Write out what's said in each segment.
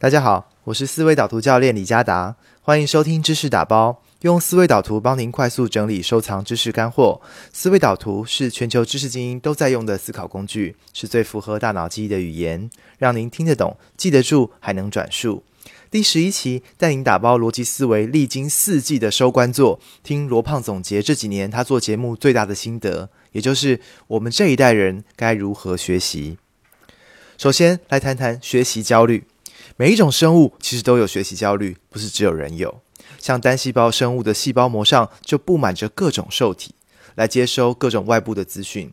大家好，我是思维导图教练李嘉达，欢迎收听知识打包，用思维导图帮您快速整理收藏知识干货。思维导图是全球知识精英都在用的思考工具，是最符合大脑记忆的语言，让您听得懂、记得住，还能转述。第十一期带您打包逻辑思维历经四季的收官作，听罗胖总结这几年他做节目最大的心得，也就是我们这一代人该如何学习。首先来谈谈学习焦虑。每一种生物其实都有学习焦虑，不是只有人有。像单细胞生物的细胞膜上就布满着各种受体，来接收各种外部的资讯。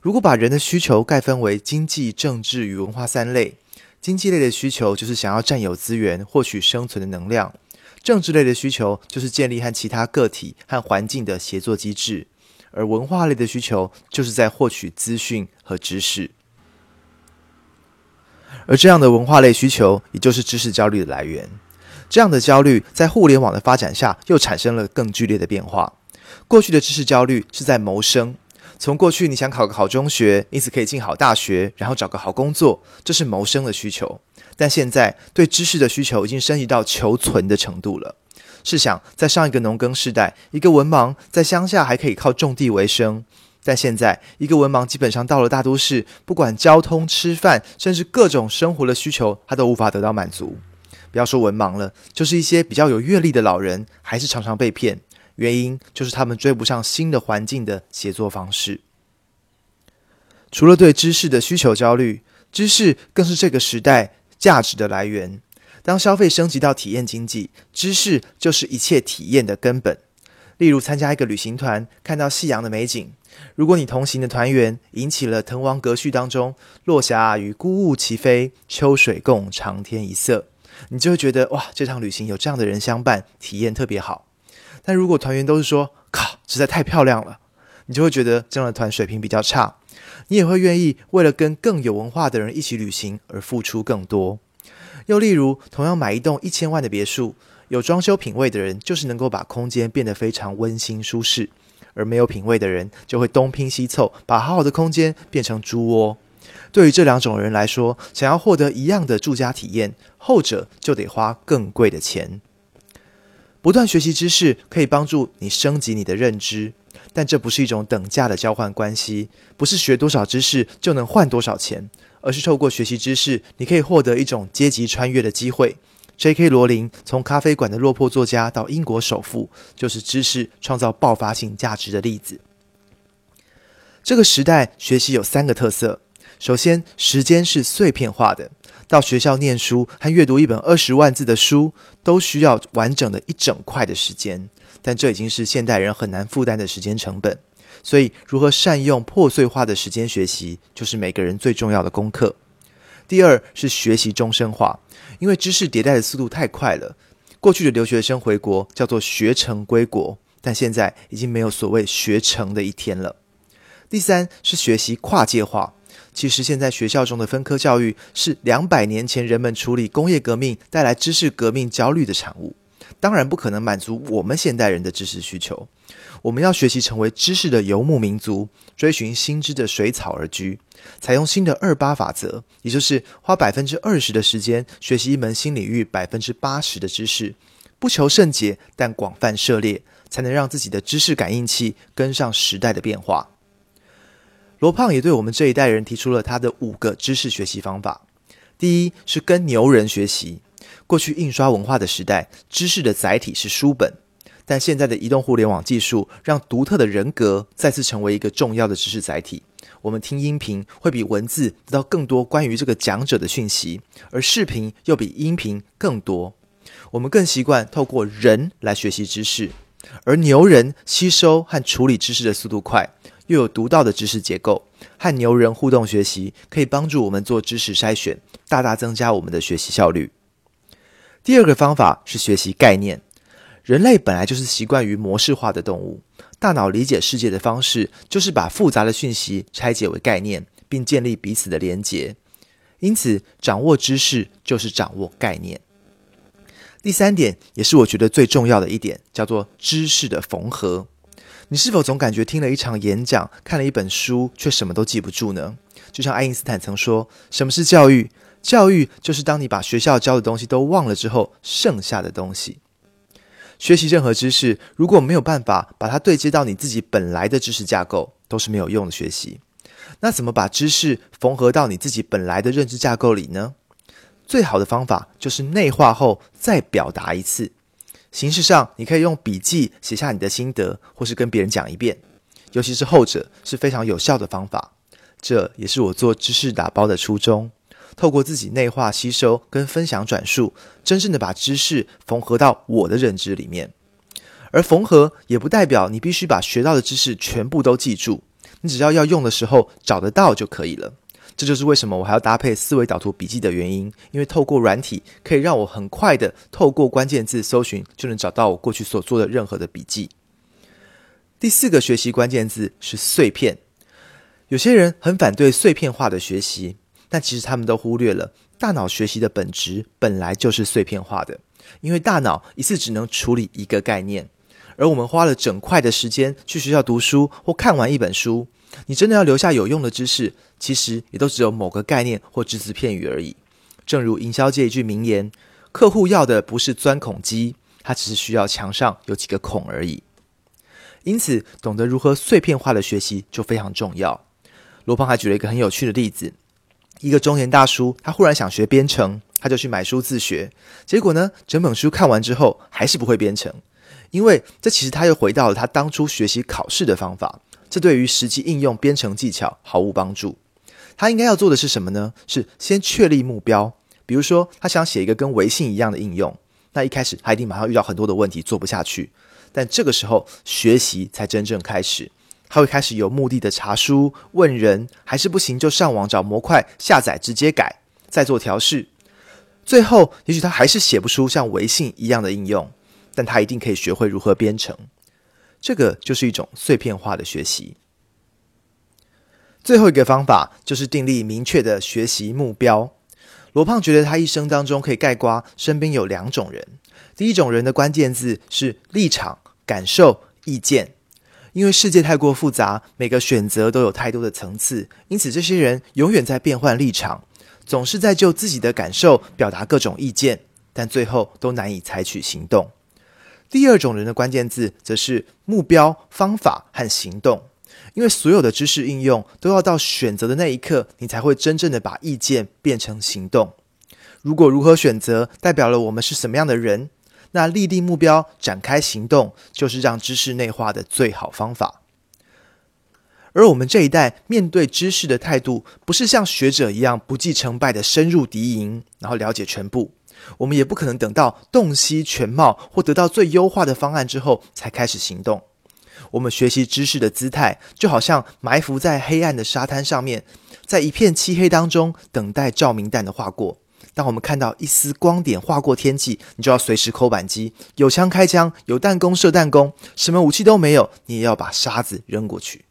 如果把人的需求概分为经济、政治与文化三类，经济类的需求就是想要占有资源、获取生存的能量；政治类的需求就是建立和其他个体和环境的协作机制；而文化类的需求就是在获取资讯和知识。而这样的文化类需求，也就是知识焦虑的来源。这样的焦虑在互联网的发展下，又产生了更剧烈的变化。过去的知识焦虑是在谋生，从过去你想考个好中学，因此可以进好大学，然后找个好工作，这是谋生的需求。但现在对知识的需求已经升级到求存的程度了。试想，在上一个农耕时代，一个文盲在乡下还可以靠种地为生。但现在，一个文盲基本上到了大都市，不管交通、吃饭，甚至各种生活的需求，他都无法得到满足。不要说文盲了，就是一些比较有阅历的老人，还是常常被骗。原因就是他们追不上新的环境的写作方式。除了对知识的需求焦虑，知识更是这个时代价值的来源。当消费升级到体验经济，知识就是一切体验的根本。例如，参加一个旅行团，看到夕阳的美景。如果你同行的团员引起了《滕王阁序》当中“落霞与孤鹜齐飞，秋水共长天一色”，你就会觉得哇，这趟旅行有这样的人相伴，体验特别好。但如果团员都是说“靠，实在太漂亮了”，你就会觉得这样的团水平比较差。你也会愿意为了跟更有文化的人一起旅行而付出更多。又例如，同样买一栋一千万的别墅。有装修品味的人，就是能够把空间变得非常温馨舒适；而没有品味的人，就会东拼西凑，把好好的空间变成猪窝。对于这两种人来说，想要获得一样的住家体验，后者就得花更贵的钱。不断学习知识可以帮助你升级你的认知，但这不是一种等价的交换关系，不是学多少知识就能换多少钱，而是透过学习知识，你可以获得一种阶级穿越的机会。J.K. 罗琳从咖啡馆的落魄作家到英国首富，就是知识创造爆发性价值的例子。这个时代学习有三个特色：首先，时间是碎片化的，到学校念书和阅读一本二十万字的书，都需要完整的一整块的时间，但这已经是现代人很难负担的时间成本。所以，如何善用破碎化的时间学习，就是每个人最重要的功课。第二是学习终身化，因为知识迭代的速度太快了。过去的留学生回国叫做学成归国，但现在已经没有所谓学成的一天了。第三是学习跨界化，其实现在学校中的分科教育是两百年前人们处理工业革命带来知识革命焦虑的产物，当然不可能满足我们现代人的知识需求。我们要学习成为知识的游牧民族，追寻新知的水草而居，采用新的二八法则，也就是花百分之二十的时间学习一门新领域百分之八十的知识，不求甚解，但广泛涉猎，才能让自己的知识感应器跟上时代的变化。罗胖也对我们这一代人提出了他的五个知识学习方法。第一是跟牛人学习。过去印刷文化的时代，知识的载体是书本。但现在的移动互联网技术，让独特的人格再次成为一个重要的知识载体。我们听音频会比文字得到更多关于这个讲者的讯息，而视频又比音频更多。我们更习惯透过人来学习知识，而牛人吸收和处理知识的速度快，又有独到的知识结构，和牛人互动学习可以帮助我们做知识筛选，大大增加我们的学习效率。第二个方法是学习概念。人类本来就是习惯于模式化的动物，大脑理解世界的方式就是把复杂的讯息拆解为概念，并建立彼此的连结。因此，掌握知识就是掌握概念。第三点，也是我觉得最重要的一点，叫做知识的缝合。你是否总感觉听了一场演讲、看了一本书，却什么都记不住呢？就像爱因斯坦曾说：“什么是教育？教育就是当你把学校教的东西都忘了之后，剩下的东西。学习任何知识，如果没有办法把它对接到你自己本来的知识架构，都是没有用的学习。那怎么把知识缝合到你自己本来的认知架构里呢？最好的方法就是内化后再表达一次。形式上，你可以用笔记写下你的心得，或是跟别人讲一遍。尤其是后者是非常有效的方法。这也是我做知识打包的初衷。透过自己内化、吸收跟分享转述，真正的把知识缝合到我的认知里面。而缝合也不代表你必须把学到的知识全部都记住，你只要要用的时候找得到就可以了。这就是为什么我还要搭配思维导图笔记的原因，因为透过软体可以让我很快的透过关键字搜寻就能找到我过去所做的任何的笔记。第四个学习关键字是碎片。有些人很反对碎片化的学习。但其实他们都忽略了，大脑学习的本质本来就是碎片化的，因为大脑一次只能处理一个概念，而我们花了整块的时间去学校读书或看完一本书，你真的要留下有用的知识，其实也都只有某个概念或只字片语而已。正如营销界一句名言：“客户要的不是钻孔机，他只是需要墙上有几个孔而已。”因此，懂得如何碎片化的学习就非常重要。罗胖还举了一个很有趣的例子。一个中年大叔，他忽然想学编程，他就去买书自学。结果呢，整本书看完之后，还是不会编程，因为这其实他又回到了他当初学习考试的方法，这对于实际应用编程技巧毫无帮助。他应该要做的是什么呢？是先确立目标，比如说他想写一个跟微信一样的应用，那一开始他一定马上遇到很多的问题，做不下去。但这个时候学习才真正开始。他会开始有目的的查书问人，还是不行就上网找模块下载直接改，再做调试。最后，也许他还是写不出像微信一样的应用，但他一定可以学会如何编程。这个就是一种碎片化的学习。最后一个方法就是订立明确的学习目标。罗胖觉得他一生当中可以概括身边有两种人，第一种人的关键字是立场、感受、意见。因为世界太过复杂，每个选择都有太多的层次，因此这些人永远在变换立场，总是在就自己的感受表达各种意见，但最后都难以采取行动。第二种人的关键字则是目标、方法和行动，因为所有的知识应用都要到选择的那一刻，你才会真正的把意见变成行动。如果如何选择，代表了我们是什么样的人。那立定目标、展开行动，就是让知识内化的最好方法。而我们这一代面对知识的态度，不是像学者一样不计成败的深入敌营，然后了解全部。我们也不可能等到洞悉全貌或得到最优化的方案之后才开始行动。我们学习知识的姿态，就好像埋伏在黑暗的沙滩上面，在一片漆黑当中等待照明弹的划过。当我们看到一丝光点划过天际，你就要随时扣扳机，有枪开枪，有弹弓射弹弓，什么武器都没有，你也要把沙子扔过去。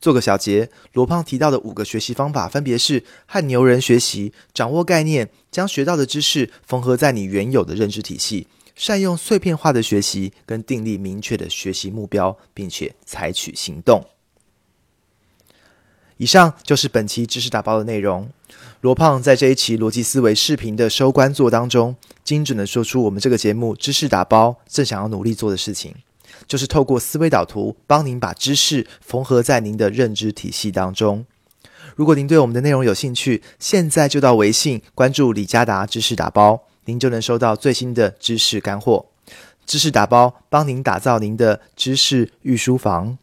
做个小结，罗胖提到的五个学习方法分别是：和牛人学习，掌握概念，将学到的知识缝合在你原有的认知体系，善用碎片化的学习，跟订立明确的学习目标，并且采取行动。以上就是本期知识打包的内容。罗胖在这一期逻辑思维视频的收官作当中，精准的说出我们这个节目知识打包正想要努力做的事情，就是透过思维导图帮您把知识缝合在您的认知体系当中。如果您对我们的内容有兴趣，现在就到微信关注李嘉达知识打包，您就能收到最新的知识干货。知识打包帮您打造您的知识御书房。